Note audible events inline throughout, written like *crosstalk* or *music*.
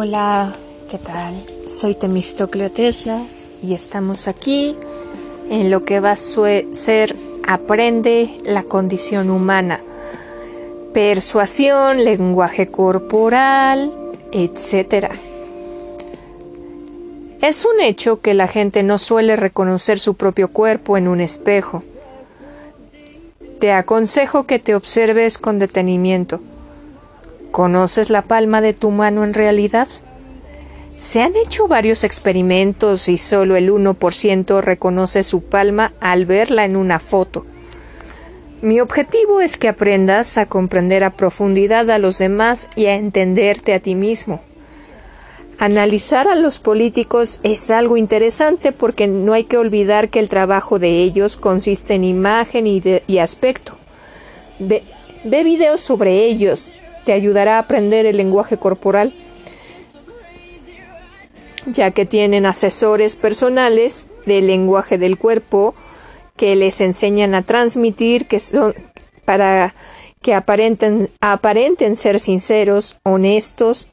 Hola, ¿qué tal? Soy Temistocleo Tesla y estamos aquí en lo que va a ser Aprende la condición humana. Persuasión, lenguaje corporal, etc. Es un hecho que la gente no suele reconocer su propio cuerpo en un espejo. Te aconsejo que te observes con detenimiento ¿Conoces la palma de tu mano en realidad? Se han hecho varios experimentos y solo el 1% reconoce su palma al verla en una foto. Mi objetivo es que aprendas a comprender a profundidad a los demás y a entenderte a ti mismo. Analizar a los políticos es algo interesante porque no hay que olvidar que el trabajo de ellos consiste en imagen y, aspecto. Ve, ve videos sobre ellos, te ayudará a aprender el lenguaje corporal, ya que tienen asesores personales del lenguaje del cuerpo que les enseñan a transmitir que son para que aparenten, aparenten ser sinceros, honestos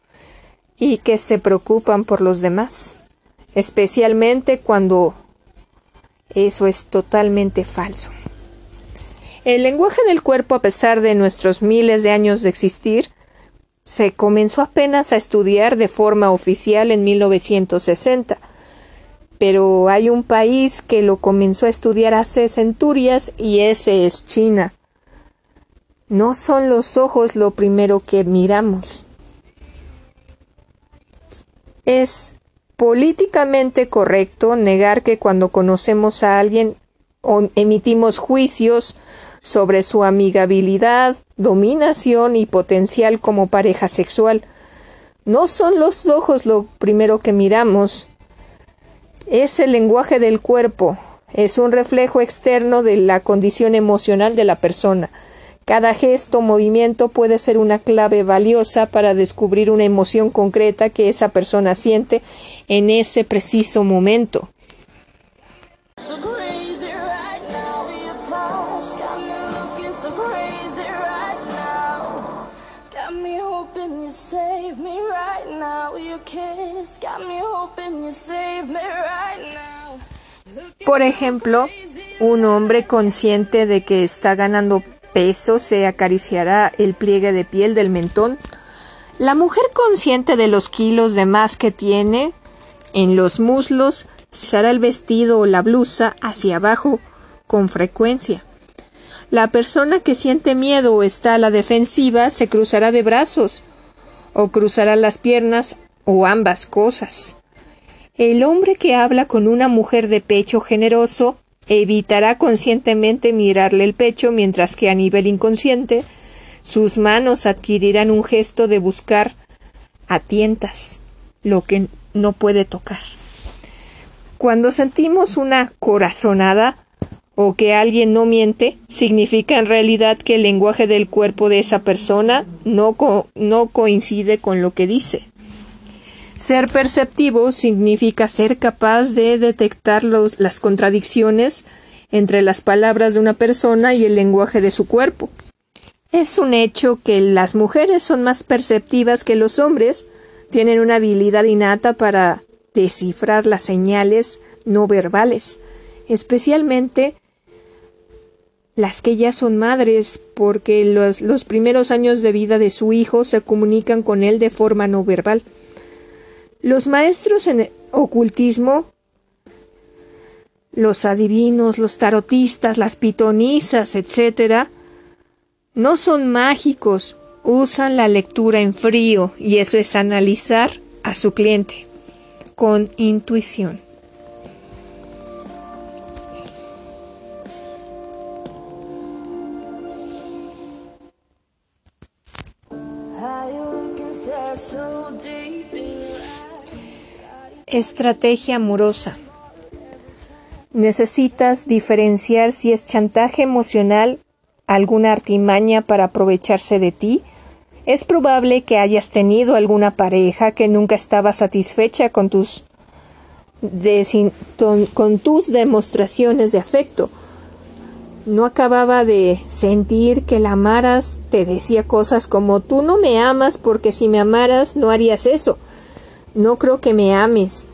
y que se preocupan por los demás, especialmente cuando eso es totalmente falso. El lenguaje del cuerpo, a pesar de nuestros miles de años de existir, se comenzó apenas a estudiar de forma oficial en 1960. Pero hay un país que lo comenzó a estudiar hace centurias y ese es China. No son los ojos lo primero que miramos. Es políticamente correcto negar que cuando conocemos a alguien emitimos juicios sobre su amigabilidad, dominación y potencial como pareja sexual. No son los ojos lo primero que miramos, es el lenguaje del cuerpo, es un reflejo externo de la condición emocional de la persona. Cada gesto o movimiento puede ser una clave valiosa para descubrir una emoción concreta que esa persona siente en ese preciso momento. Por ejemplo, un hombre consciente de que está ganando peso se acariciará el pliegue de piel del mentón. La mujer consciente de los kilos de más que tiene en los muslos se hará el vestido o la blusa hacia abajo con frecuencia. La persona que siente miedo o está a la defensiva se cruzará de brazos o cruzará las piernas o ambas cosas. El hombre que habla con una mujer de pecho generoso evitará conscientemente mirarle el pecho, mientras que a nivel inconsciente sus manos adquirirán un gesto de buscar a tientas lo que no puede tocar. Cuando sentimos una corazonada o que alguien no miente, significa en realidad que el lenguaje del cuerpo de esa persona no, no coincide con lo que dice. Ser perceptivo significa ser capaz de detectar las contradicciones entre las palabras de una persona y el lenguaje de su cuerpo. Es un hecho que las mujeres son más perceptivas que los hombres, tienen una habilidad innata para descifrar las señales no verbales, especialmente las que ya son madres, porque los, los primeros años de vida de su hijo se comunican con él de forma no verbal. Los maestros en ocultismo, los adivinos, los tarotistas, las pitonisas, etc., no son mágicos, usan la lectura en frío y eso es analizar a su cliente con intuición. Estrategia amorosa. Necesitas diferenciar si es chantaje emocional, alguna artimaña para aprovecharse de ti. Es probable que hayas tenido alguna pareja que nunca estaba satisfecha con tus, con tus demostraciones de afecto. No acababa de sentir que la amaras, te decía cosas como tú no me amas porque si me amaras no harías eso No creo que me ames.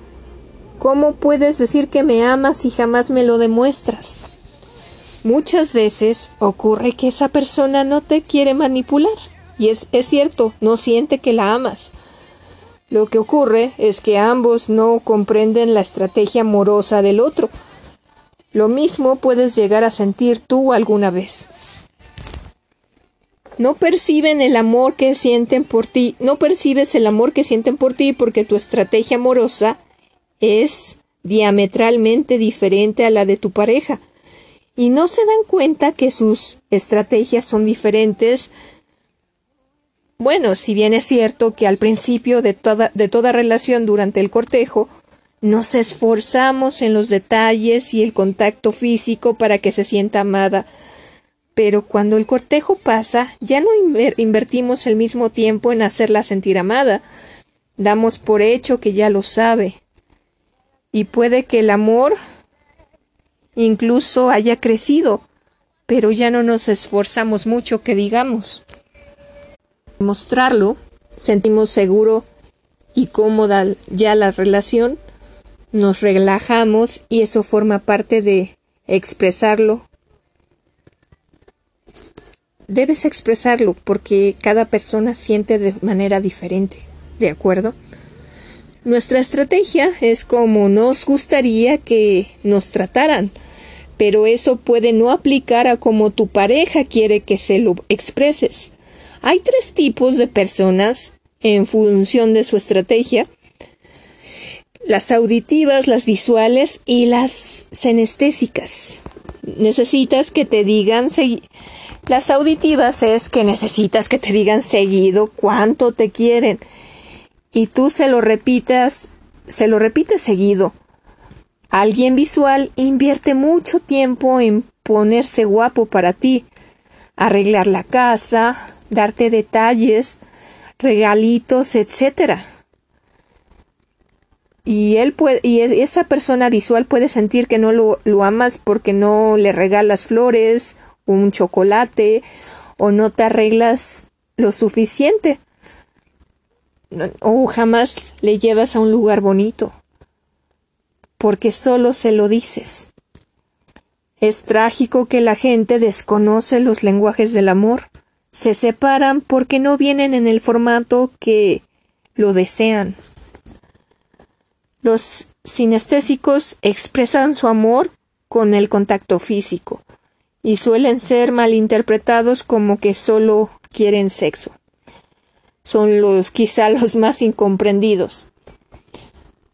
¿Cómo puedes decir que me amas si jamás me lo demuestras? Muchas veces ocurre que esa persona no te quiere manipular. Y es, es cierto, no siente que la amas. Lo que ocurre es que ambos no comprenden la estrategia amorosa del otro. Lo mismo puedes llegar a sentir tú alguna vez. No perciben el amor que sienten por ti, no percibes el amor que sienten por ti porque tu estrategia amorosa es diametralmente diferente a la de tu pareja y no se dan cuenta que sus estrategias son diferentes. Bueno, si bien es cierto que al principio de toda, de toda relación durante el cortejo nos esforzamos en los detalles y el contacto físico para que se sienta amada, pero cuando el cortejo pasa ya no invertimos el mismo tiempo en hacerla sentir amada, damos por hecho que ya lo sabe. Y puede que el amor incluso haya crecido, pero ya no nos esforzamos mucho que digamos. Mostrarlo, sentimos seguro y cómoda ya la relación, nos relajamos y eso forma parte de expresarlo. Debes expresarlo porque cada persona siente de manera diferente, ¿de acuerdo? Nuestra estrategia es como nos gustaría que nos trataran, pero eso puede no aplicar a como tu pareja quiere que se lo expreses. Hay tres tipos de personas en función de su estrategia. Las auditivas, las visuales y las senestésicas. Necesitas que te digan las auditivas es que necesitas que te digan seguido cuánto te quieren y tú se lo repitas, se lo repites seguido. Alguien visual invierte mucho tiempo en ponerse guapo para ti, arreglar la casa, darte detalles, regalitos, etc. Y él puede, y esa persona visual puede sentir que no lo amas porque no le regalas flores, un chocolate, o no te arreglas lo suficiente o jamás le llevas a un lugar bonito, porque solo se lo dices. Es trágico que la gente desconoce los lenguajes del amor, se separan porque no vienen en el formato que lo desean. Los sinestésicos expresan su amor con el contacto físico y suelen ser malinterpretados como que solo quieren sexo son los quizá los más incomprendidos.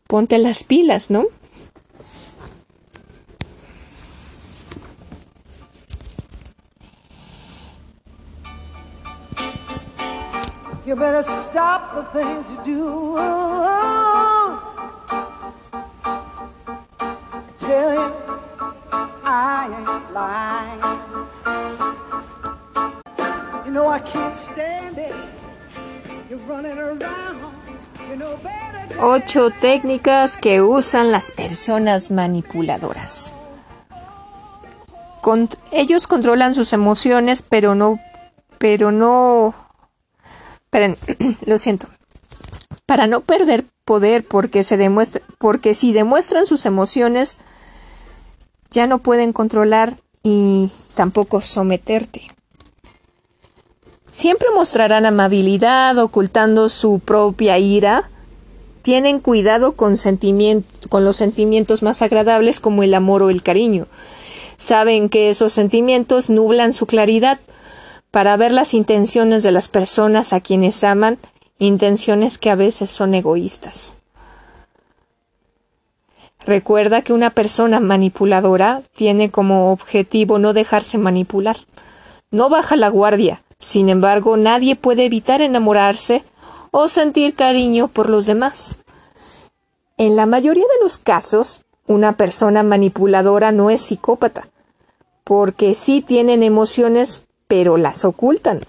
Ponte las pilas, ¿no? You better stop the things you do. Ocho técnicas que usan las personas manipuladoras. ellos controlan sus emociones, pero no, pero no, esperen, *clears throat* lo siento, para no perder poder, porque se demuestra, porque si demuestran sus emociones, ya no pueden controlar y tampoco someterte. Siempre mostrarán amabilidad, ocultando su propia ira. Tienen cuidado con, con los sentimientos más agradables como el amor o el cariño. Saben que esos sentimientos nublan su claridad para ver las intenciones de las personas a quienes aman, intenciones que a veces son egoístas. Recuerda que una persona manipuladora tiene como objetivo no dejarse manipular. No baja la guardia, sin embargo, nadie puede evitar enamorarse o sentir cariño por los demás. En la mayoría de los casos, una persona manipuladora no es psicópata, porque sí tienen emociones, pero las ocultan.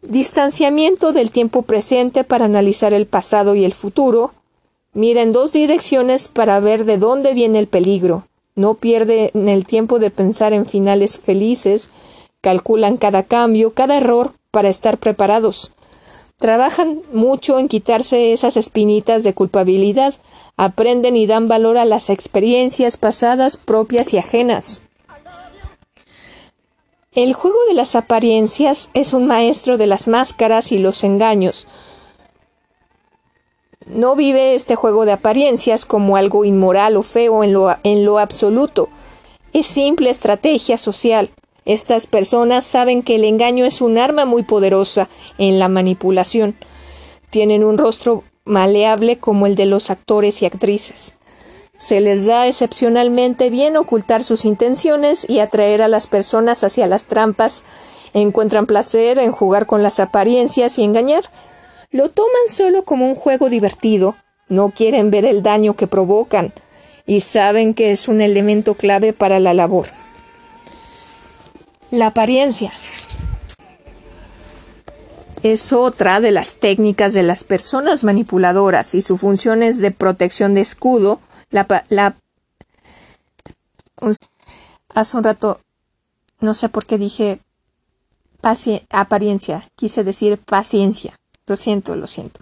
Distanciamiento del tiempo presente para analizar el pasado y el futuro. Mira en dos direcciones para ver de dónde viene el peligro. No pierden el tiempo de pensar en finales felices calculan cada cambio, cada error para estar preparados. Trabajan mucho en quitarse esas espinitas de culpabilidad, aprenden y dan valor a las experiencias pasadas propias y ajenas. El juego de las apariencias es un maestro de las máscaras y los engaños. No vive este juego de apariencias como algo inmoral o feo en lo, absoluto. Es simple estrategia social. Estas personas saben que el engaño es un arma muy poderosa en la manipulación. Tienen un rostro maleable como el de los actores y actrices. Se les da excepcionalmente bien ocultar sus intenciones y atraer a las personas hacia las trampas. Encuentran placer en jugar con las apariencias y engañar. Lo toman solo como un juego divertido. No quieren ver el daño que provocan y saben que es un elemento clave para la labor. La apariencia es otra de las técnicas de las personas manipuladoras y su función es de protección de escudo la, hace un rato, no sé por qué dije apariencia, quise decir paciencia. Lo siento, lo siento.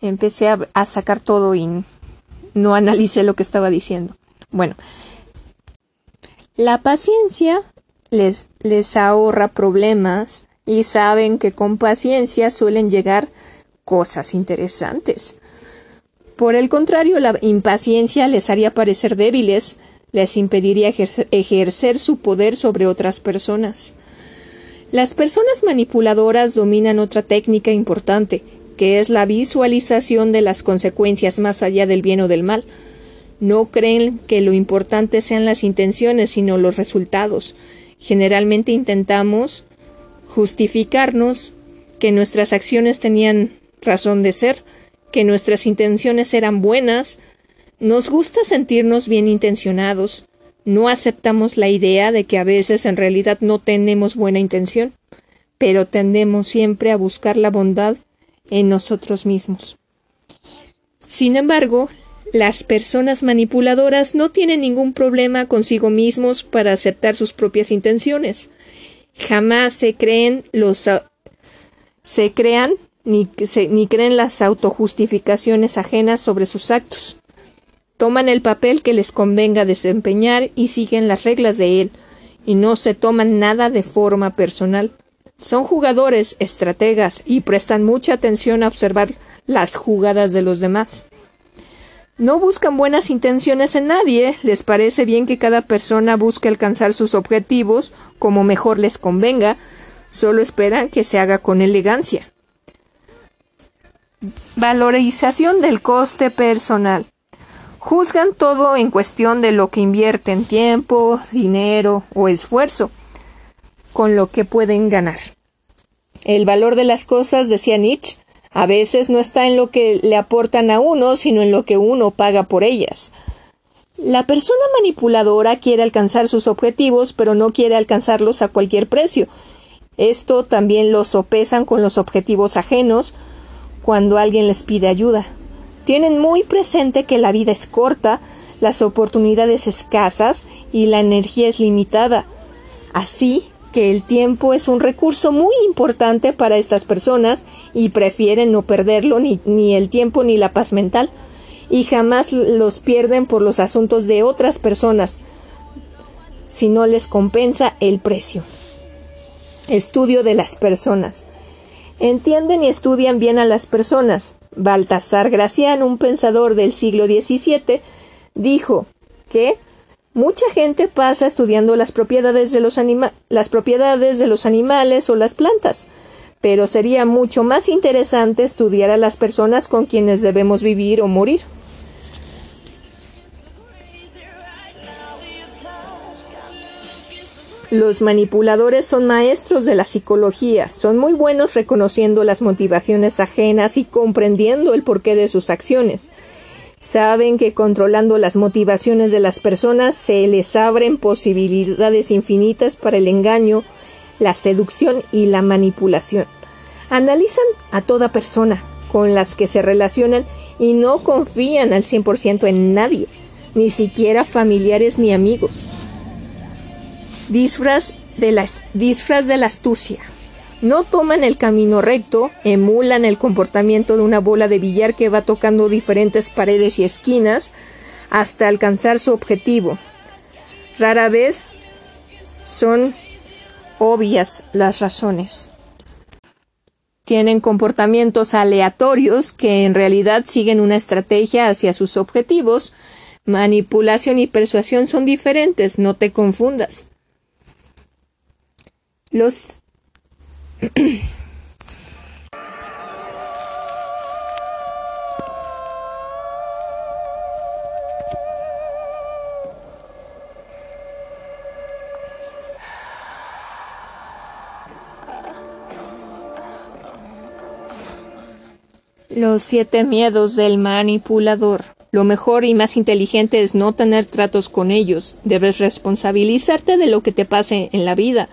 Empecé a, sacar todo y no analicé lo que estaba diciendo. Bueno, la paciencia les, les ahorra problemas y saben que con paciencia suelen llegar cosas interesantes. Por el contrario, la impaciencia les haría parecer débiles, les impediría ejercer su poder sobre otras personas. Las personas manipuladoras dominan otra técnica importante, que es la visualización de las consecuencias más allá del bien o del mal. No creen que lo importante sean las intenciones, sino los resultados. Generalmente intentamos justificarnos que nuestras acciones tenían razón de ser, que nuestras intenciones eran buenas, nos gusta sentirnos bien intencionados, no aceptamos la idea de que a veces en realidad no tenemos buena intención, pero tendemos siempre a buscar la bondad en nosotros mismos. Sin embargo, las personas manipuladoras no tienen ningún problema consigo mismos para aceptar sus propias intenciones. Jamás se creen los se crean ni, ni creen las autojustificaciones ajenas sobre sus actos. Toman el papel que les convenga desempeñar y siguen las reglas de él, y no se toman nada de forma personal. Son jugadores, estrategas, y prestan mucha atención a observar las jugadas de los demás. No buscan buenas intenciones en nadie, les parece bien que cada persona busque alcanzar sus objetivos como mejor les convenga, solo esperan que se haga con elegancia. Valorización del coste personal. Juzgan todo en cuestión de lo que invierten tiempo, dinero o esfuerzo, con lo que pueden ganar. El valor de las cosas, decía Nietzsche, a veces no está en lo que le aportan a uno, sino en lo que uno paga por ellas. La persona manipuladora quiere alcanzar sus objetivos, pero no quiere alcanzarlos a cualquier precio. Esto también lo sopesan con los objetivos ajenos, cuando alguien les pide ayuda. Tienen muy presente que la vida es corta, las oportunidades escasas y la energía es limitada. Así que el tiempo es un recurso muy importante para estas personas y prefieren no perderlo ni, ni el tiempo ni la paz mental y jamás los pierden por los asuntos de otras personas si no les compensa el precio. Estudio de las personas. Entienden y estudian bien a las personas. Baltasar Gracián, un pensador del siglo XVII, dijo que mucha gente pasa estudiando las propiedades de los, las propiedades de los animales o las plantas, pero sería mucho más interesante estudiar a las personas con quienes debemos vivir o morir. Los manipuladores son maestros de la psicología, son muy buenos reconociendo las motivaciones ajenas y comprendiendo el porqué de sus acciones. Saben que controlando las motivaciones de las personas se les abren posibilidades infinitas para el engaño, la seducción y la manipulación. Analizan a toda persona con las que se relacionan y no confían al 100% en nadie, ni siquiera familiares ni amigos. Disfraz de la, disfraz de la astucia. No toman el camino recto, emulan el comportamiento de una bola de billar que va tocando diferentes paredes y esquinas hasta alcanzar su objetivo. Rara vez son obvias las razones. Tienen comportamientos aleatorios que en realidad siguen una estrategia hacia sus objetivos. Manipulación y persuasión son diferentes, no te confundas. Los Los siete miedos del manipulador. Lo mejor y más inteligente es no tener tratos con ellos. Debes responsabilizarte de lo que te pase en la vida.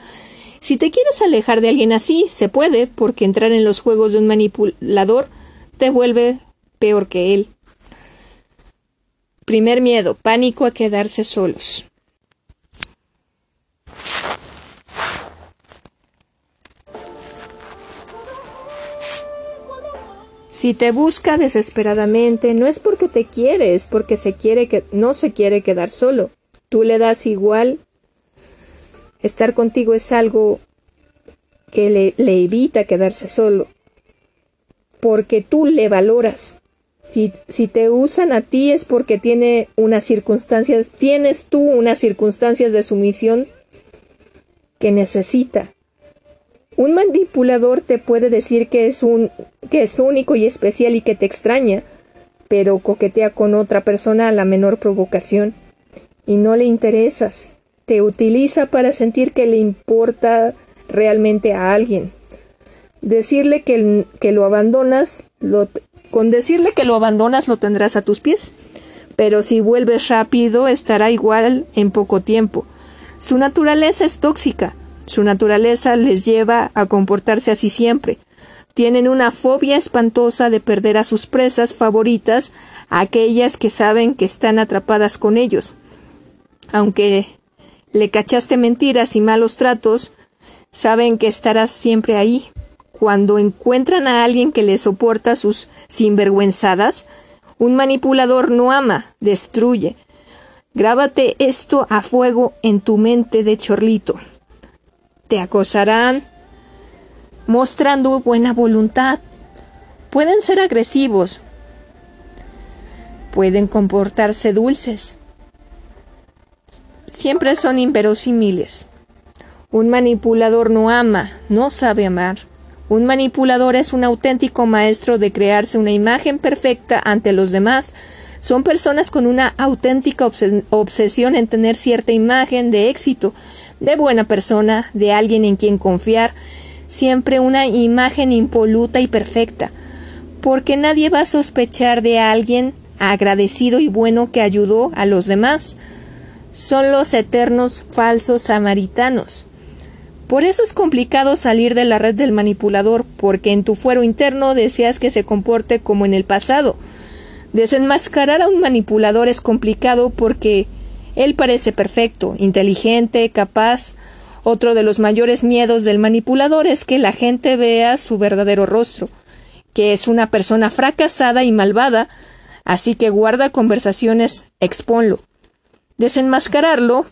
Si te quieres alejar de alguien así, se puede, porque entrar en los juegos de un manipulador te vuelve peor que él. Primer miedo, pánico a quedarse solos. Si te busca desesperadamente, no es porque te quiere, es porque se quiere que no se quiere quedar solo. Tú le das igual. Estar contigo es algo que le, evita quedarse solo. Porque tú le valoras. Si, si, te usan a ti es porque tiene unas circunstancias, tienes tú unas circunstancias de sumisión que necesita. Un manipulador te puede decir que es un que es único y especial y que te extraña, pero coquetea con otra persona a la menor provocación y no le interesas. Te utiliza para sentir que le importa realmente a alguien. Decirle que, que lo abandonas, con decirle que lo abandonas lo tendrás a tus pies, pero si vuelves rápido estará igual en poco tiempo. Su naturaleza es tóxica, su naturaleza les lleva a comportarse así siempre. Tienen una fobia espantosa de perder a sus presas favoritas, aquellas que saben que están atrapadas con ellos. Aunque le cachaste mentiras y malos tratos, saben que estarás siempre ahí. Cuando encuentran a alguien que les soporta sus sinvergüenzadas, un manipulador no ama, destruye. Grábate esto a fuego en tu mente de chorlito te acosarán mostrando buena voluntad. Pueden ser agresivos. Pueden comportarse dulces. Siempre son inverosímiles. Un manipulador no ama, no sabe amar. Un manipulador es un auténtico maestro de crearse una imagen perfecta ante los demás. Son personas con una auténtica obsesión en tener cierta imagen de éxito, de buena persona, de alguien en quien confiar, siempre una imagen impoluta y perfecta, porque nadie va a sospechar de alguien agradecido y bueno que ayudó a los demás. Son los eternos falsos samaritanos. Por eso es complicado salir de la red del manipulador, porque en tu fuero interno deseas que se comporte como en el pasado. Desenmascarar a un manipulador es complicado porque él parece perfecto, inteligente, capaz. Otro de los mayores miedos del manipulador es que la gente vea su verdadero rostro, que es una persona fracasada y malvada, así que guarda conversaciones, exponlo. Desenmascararlo,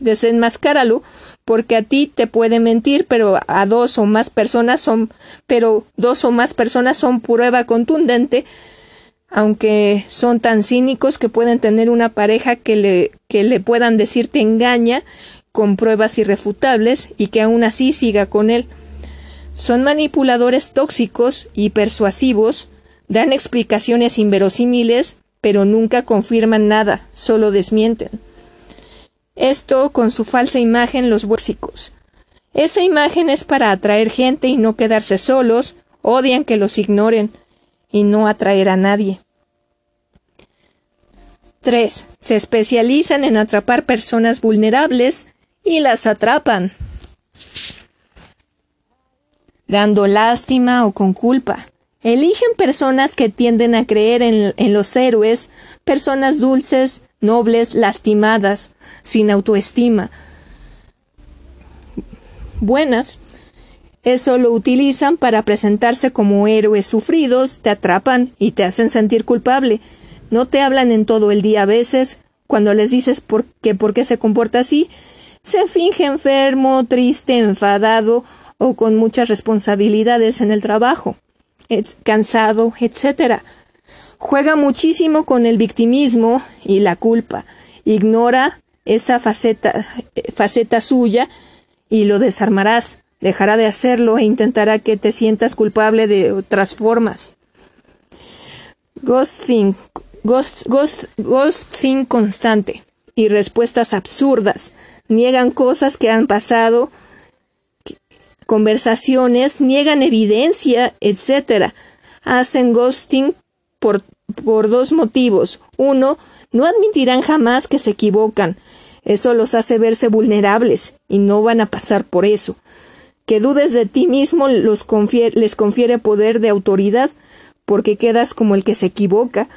desenmascáralo, porque a ti te puede mentir, pero a dos o más personas son, pero dos o más personas son prueba contundente aunque son tan cínicos que pueden tener una pareja que le, que le puedan decir te engaña con pruebas irrefutables y que aún así siga con él. Son manipuladores tóxicos y persuasivos, dan explicaciones inverosímiles, pero nunca confirman nada, solo desmienten. Esto con su falsa imagen los bóxicos. Esa imagen es para atraer gente y no quedarse solos, odian que los ignoren, y no atraer a nadie. 3. Se especializan en atrapar personas vulnerables y las atrapan, dando lástima o con culpa. Eligen personas que tienden a creer en, los héroes, personas dulces, nobles, lastimadas, sin autoestima. Buenas, Eso lo utilizan para presentarse como héroes sufridos, te atrapan y te hacen sentir culpable. No te hablan en todo el día a veces, cuando les dices por qué, por qué se comporta así, se finge enfermo, triste, enfadado o con muchas responsabilidades en el trabajo, cansado, etc. Juega muchísimo con el victimismo y la culpa. Ignora esa faceta, faceta suya y lo desarmarás. Dejará de hacerlo e intentará que te sientas culpable de otras formas. Ghosting, ghost, ghost, ghosting constante y respuestas absurdas. Niegan cosas que han pasado, conversaciones, niegan evidencia, etc. Hacen ghosting por, por dos motivos. Uno, no admitirán jamás que se equivocan. Eso los hace verse vulnerables y no van a pasar por eso. Que dudes de ti mismo los les confiere poder de autoridad porque quedas como el que se equivoca.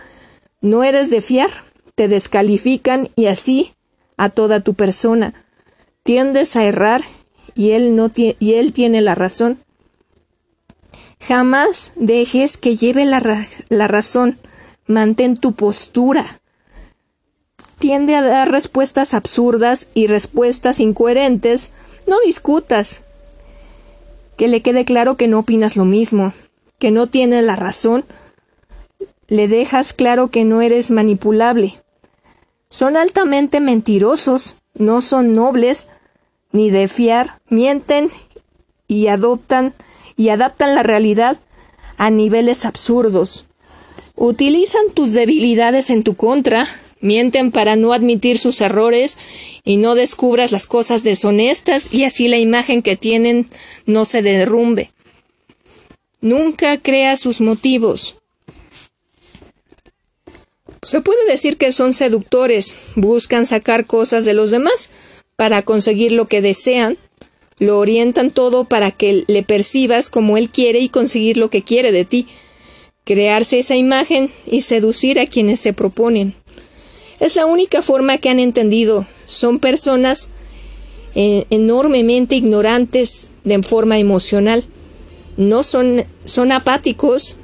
No eres de fiar, te descalifican y así a toda tu persona. Tiendes a errar y él, no y él tiene la razón. Jamás dejes que lleve la, la razón. Mantén tu postura. Tiende a dar respuestas absurdas y respuestas incoherentes. No discutas. Que le quede claro que no opinas lo mismo, que no tiene la razón. Le dejas claro que no eres manipulable. Son altamente mentirosos, no son nobles, ni de fiar, mienten y adoptan y adaptan la realidad a niveles absurdos. Utilizan tus debilidades en tu contra, mienten para no admitir sus errores y no descubras las cosas deshonestas y así la imagen que tienen no se derrumbe. Nunca crea sus motivos. Se puede decir que son seductores, buscan sacar cosas de los demás, para conseguir lo que desean, lo orientan todo para que le percibas como él quiere y conseguir lo que quiere de ti, crearse esa imagen y seducir a quienes se proponen. Es la única forma que han entendido. Son personas eh, enormemente ignorantes de forma emocional. No son, son apáticos,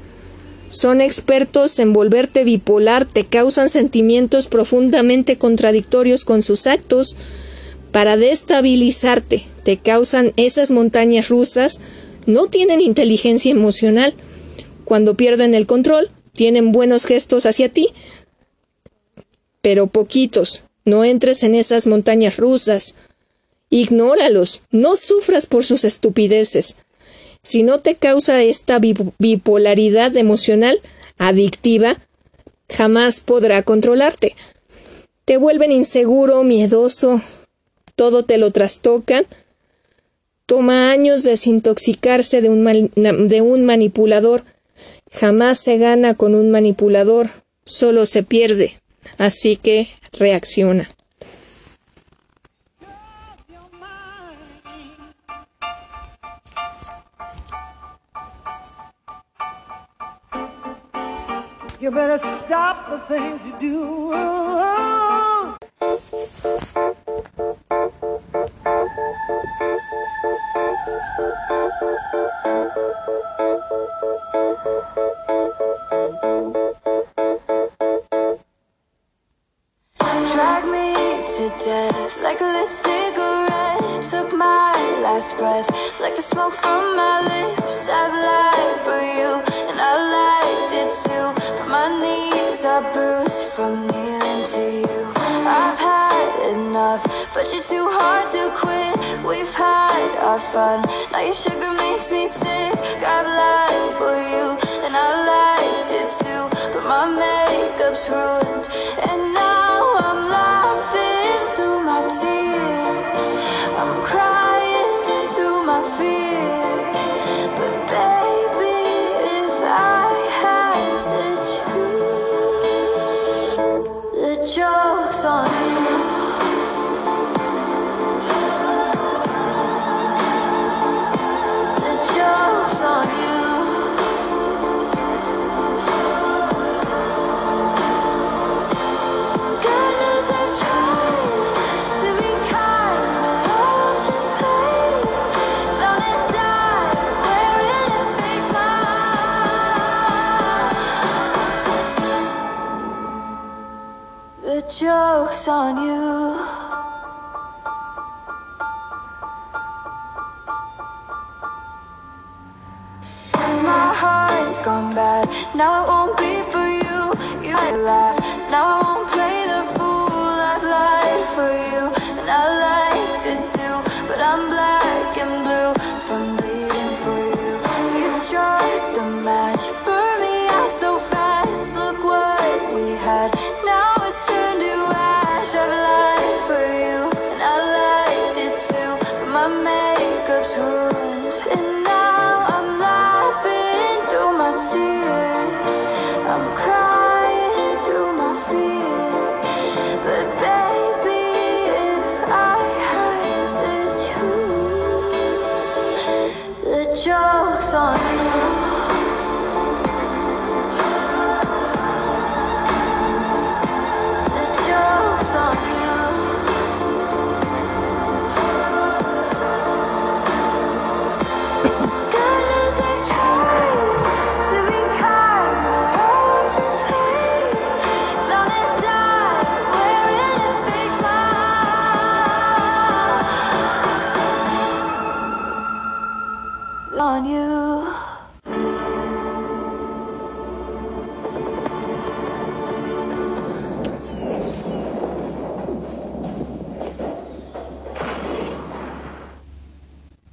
son expertos en volverte bipolar, te causan sentimientos profundamente contradictorios con sus actos, para destabilizarte, te causan esas montañas rusas, no tienen inteligencia emocional. Cuando pierden el control, tienen buenos gestos hacia ti, pero poquitos. No entres en esas montañas rusas. Ignóralos, no sufras por sus estupideces. Si no te causa esta bipolaridad emocional adictiva, jamás podrá controlarte. Te vuelven inseguro, miedoso, todo te lo trastocan. Toma años desintoxicarse de un, de un manipulador. Jamás se gana con un manipulador, solo se pierde. Así que reacciona. Our fun, now your sugar makes me sick. I've lied for you and I liked it too. But my makeup's ruined joke's on you. My heart's gone bad now. sun.